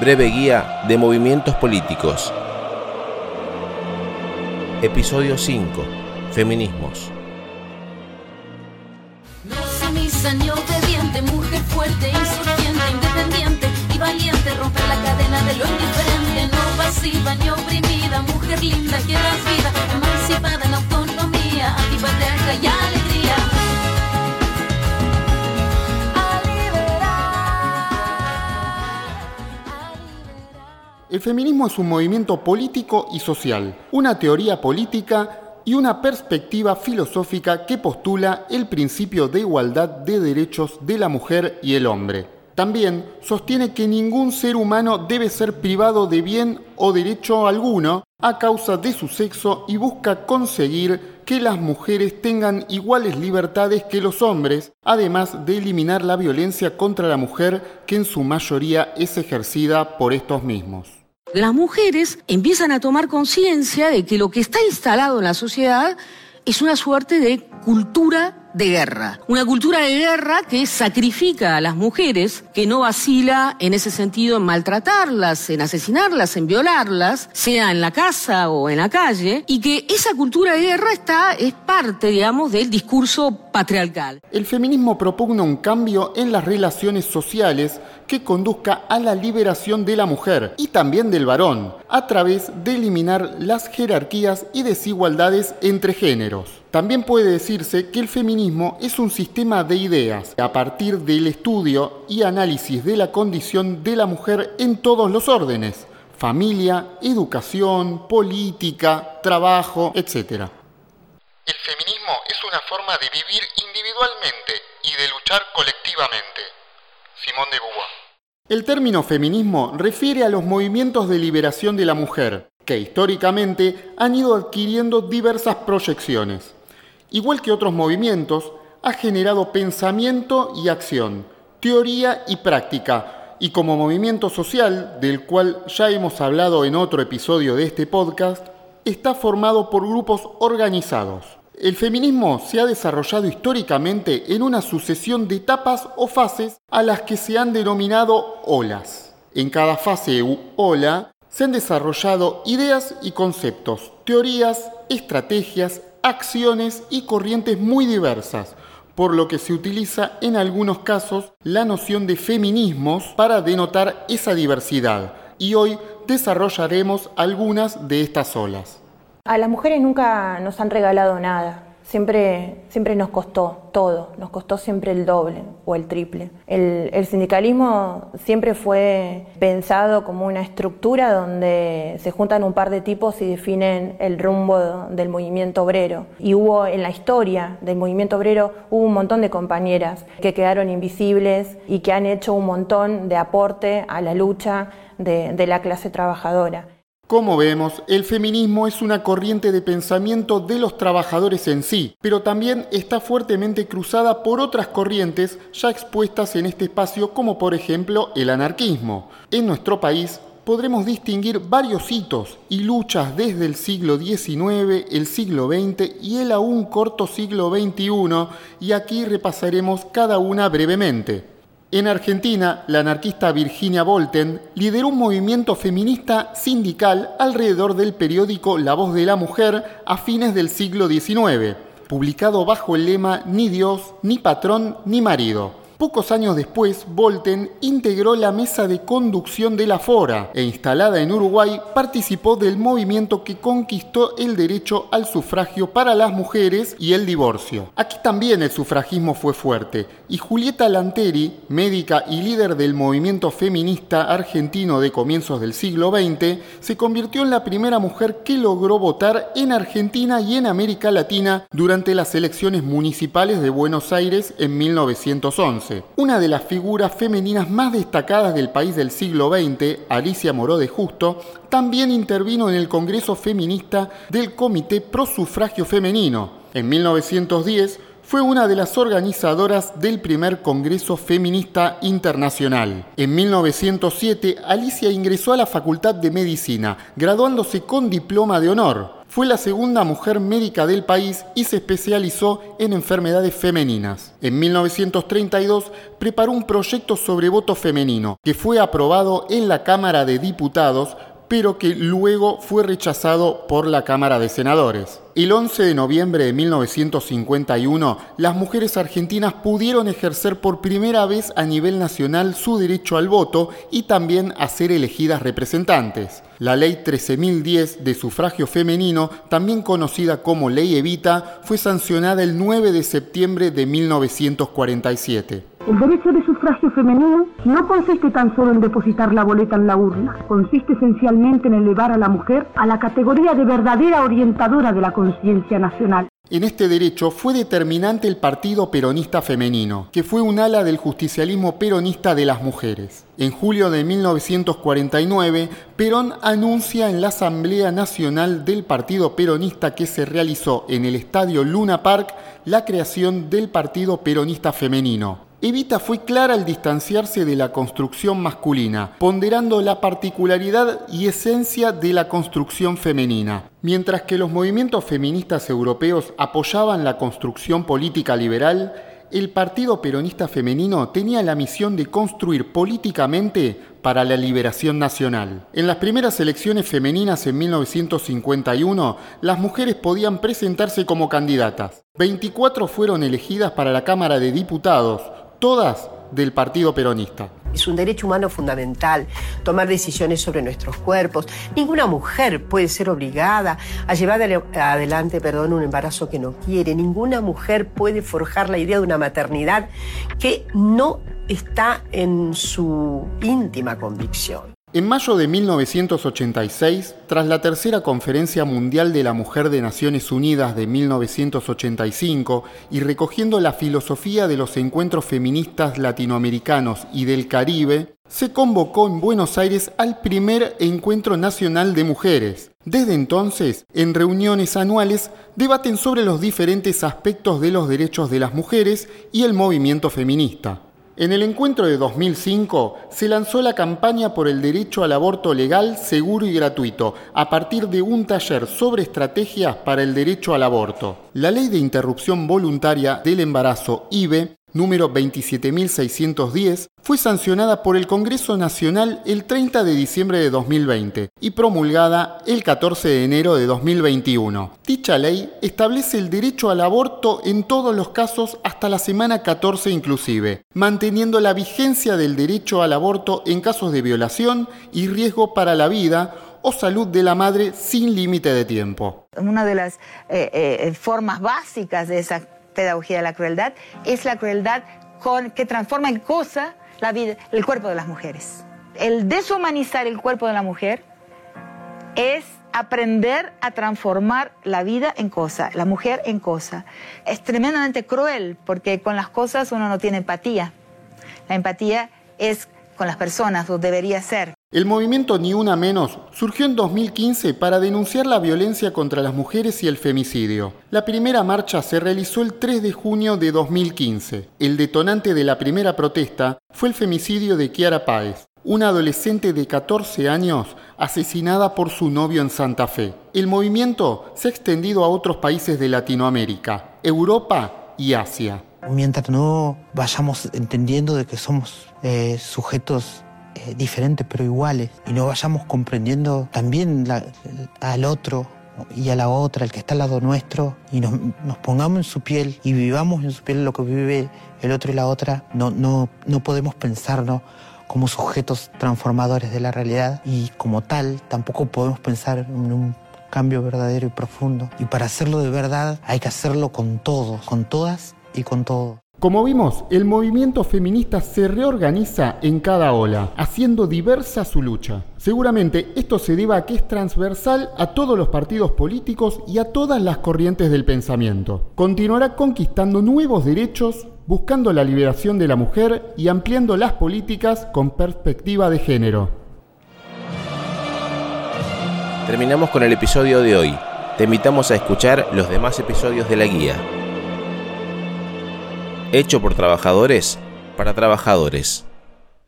Breve guía de movimientos políticos. Episodio 5. Feminismos. No sumisa ni obediente, mujer fuerte, insurgente, independiente y valiente, romper la cadena de lo indiferente, no pasiva ni oprimida, mujer linda que da vida, El feminismo es un movimiento político y social, una teoría política y una perspectiva filosófica que postula el principio de igualdad de derechos de la mujer y el hombre. También sostiene que ningún ser humano debe ser privado de bien o derecho alguno a causa de su sexo y busca conseguir que las mujeres tengan iguales libertades que los hombres, además de eliminar la violencia contra la mujer que en su mayoría es ejercida por estos mismos. Las mujeres empiezan a tomar conciencia de que lo que está instalado en la sociedad es una suerte de cultura de guerra. Una cultura de guerra que sacrifica a las mujeres, que no vacila en ese sentido en maltratarlas, en asesinarlas, en violarlas, sea en la casa o en la calle, y que esa cultura de guerra está, es parte, digamos, del discurso patriarcal. El feminismo propugna un cambio en las relaciones sociales que conduzca a la liberación de la mujer y también del varón, a través de eliminar las jerarquías y desigualdades entre géneros. También puede decirse que el feminismo es un sistema de ideas a partir del estudio y análisis de la condición de la mujer en todos los órdenes, familia, educación, política, trabajo, etc. El feminismo es una forma de vivir individualmente y de luchar colectivamente. Simón de Beauvoir. El término feminismo refiere a los movimientos de liberación de la mujer, que históricamente han ido adquiriendo diversas proyecciones. Igual que otros movimientos, ha generado pensamiento y acción, teoría y práctica, y como movimiento social, del cual ya hemos hablado en otro episodio de este podcast, está formado por grupos organizados. El feminismo se ha desarrollado históricamente en una sucesión de etapas o fases a las que se han denominado olas. En cada fase u ola se han desarrollado ideas y conceptos, teorías, estrategias, acciones y corrientes muy diversas, por lo que se utiliza en algunos casos la noción de feminismos para denotar esa diversidad. Y hoy desarrollaremos algunas de estas olas. A las mujeres nunca nos han regalado nada. Siempre, siempre nos costó todo, nos costó siempre el doble o el triple. El, sindicalismo siempre fue pensado como una estructura donde se juntan un par de tipos y definen el rumbo del movimiento obrero. Y hubo en la historia del movimiento obrero hubo un montón de compañeras que quedaron invisibles y que han hecho un montón de aporte a la lucha de la clase trabajadora. Como vemos, el feminismo es una corriente de pensamiento de los trabajadores en sí, pero también está fuertemente cruzada por otras corrientes ya expuestas en este espacio, como por ejemplo el anarquismo. En nuestro país podremos distinguir varios hitos y luchas desde el siglo XIX, el siglo XX y el aún corto siglo XXI, y aquí repasaremos cada una brevemente. En Argentina, la anarquista Virginia Volten lideró un movimiento feminista sindical alrededor del periódico La Voz de la Mujer a fines del siglo XIX, publicado bajo el lema Ni Dios, ni patrón, ni marido. Pocos años después, Volten integró la mesa de conducción de la Fora e instalada en Uruguay participó del movimiento que conquistó el derecho al sufragio para las mujeres y el divorcio. Aquí también el sufragismo fue fuerte y Julieta Lanteri, médica y líder del movimiento feminista argentino de comienzos del siglo XX, se convirtió en la primera mujer que logró votar en Argentina y en América Latina durante las elecciones municipales de Buenos Aires en 1911. Una de las figuras femeninas más destacadas del país del siglo XX, Alicia Moró de Justo, también intervino en el Congreso Feminista del Comité Pro Sufragio Femenino. En 1910 fue una de las organizadoras del primer Congreso Feminista Internacional. En 1907, Alicia ingresó a la Facultad de Medicina, graduándose con diploma de honor. Fue la segunda mujer médica del país y se especializó en enfermedades femeninas. En 1932 preparó un proyecto sobre voto femenino que fue aprobado en la Cámara de Diputados pero que luego fue rechazado por la Cámara de Senadores. El 11 de noviembre de 1951, las mujeres argentinas pudieron ejercer por primera vez a nivel nacional su derecho al voto y también a ser elegidas representantes. La ley 13.010 de sufragio femenino, también conocida como Ley Evita, fue sancionada el 9 de septiembre de 1947. El derecho de sufragio femenino no consiste tan solo en depositar la boleta en la urna, consiste esencialmente en elevar a la mujer a la categoría de verdadera orientadora de la conciencia nacional. En este derecho fue determinante el Partido Peronista Femenino, que fue un ala del justicialismo peronista de las mujeres. En julio de 1949, Perón anuncia en la Asamblea Nacional del Partido Peronista que se realizó en el Estadio Luna Park la creación del Partido Peronista Femenino, Evita fue clara al distanciarse de la construcción masculina, ponderando la particularidad y esencia de la construcción femenina. Mientras que los movimientos feministas europeos apoyaban la construcción política liberal, el Partido Peronista Femenino tenía la misión de construir políticamente para la liberación nacional. En las primeras elecciones femeninas en 1951, las mujeres podían presentarse como candidatas. 24 fueron elegidas para la Cámara de Diputados, todas del Partido Peronista. Es un derecho humano fundamental tomar decisiones sobre nuestros cuerpos. Ninguna mujer puede ser obligada a llevar adelante perdón, un embarazo que no quiere. Ninguna mujer puede forjar la idea de una maternidad que no está en su íntima convicción. En mayo de 1986, tras la tercera Conferencia Mundial de la Mujer de Naciones Unidas de 1985 y recogiendo la filosofía de los encuentros feministas latinoamericanos y del Caribe, se convocó en Buenos Aires al primer Encuentro Nacional de Mujeres. Desde entonces, en reuniones anuales, debaten sobre los diferentes aspectos de los derechos de las mujeres y el movimiento feminista. En el encuentro de 2005 se lanzó la campaña por el derecho al aborto legal, seguro y gratuito, a partir de un taller sobre estrategias para el derecho al aborto. La ley de interrupción voluntaria del embarazo IBE número 27610, fue sancionada por el Congreso Nacional el 30 de diciembre de 2020 y promulgada el 14 de enero de 2021. Dicha ley establece el derecho al aborto en todos los casos hasta la semana 14 inclusive, manteniendo la vigencia del derecho al aborto en casos de violación y riesgo para la vida o salud de la madre sin límite de tiempo. Una de las eh, eh, formas básicas de esa pedagogía de la crueldad, es la crueldad con, que transforma en cosa la vida, el cuerpo de las mujeres. El deshumanizar el cuerpo de la mujer es aprender a transformar la vida en cosa, la mujer en cosa. Es tremendamente cruel porque con las cosas uno no tiene empatía. La empatía es con las personas, o debería ser. El movimiento Ni Una Menos surgió en 2015 para denunciar la violencia contra las mujeres y el femicidio. La primera marcha se realizó el 3 de junio de 2015. El detonante de la primera protesta fue el femicidio de Kiara Páez, una adolescente de 14 años asesinada por su novio en Santa Fe. El movimiento se ha extendido a otros países de Latinoamérica, Europa y Asia. Mientras no vayamos entendiendo de que somos eh, sujetos eh, diferentes pero iguales y no vayamos comprendiendo también al otro y a la otra, el que está al lado nuestro, y nos, pongamos en su piel y vivamos en su piel lo que vive el otro y la otra, no, no, no podemos pensarnos como sujetos transformadores de la realidad y como tal tampoco podemos pensar en un cambio verdadero y profundo. Y para hacerlo de verdad hay que hacerlo con todos, con todas y con todo. Como vimos, el movimiento feminista se reorganiza en cada ola, haciendo diversa su lucha. Seguramente esto se deba a que es transversal a todos los partidos políticos y a todas las corrientes del pensamiento. Continuará conquistando nuevos derechos, buscando la liberación de la mujer y ampliando las políticas con perspectiva de género. Terminamos con el episodio de hoy. Te invitamos a escuchar los demás episodios de la guía hecho por trabajadores para trabajadores.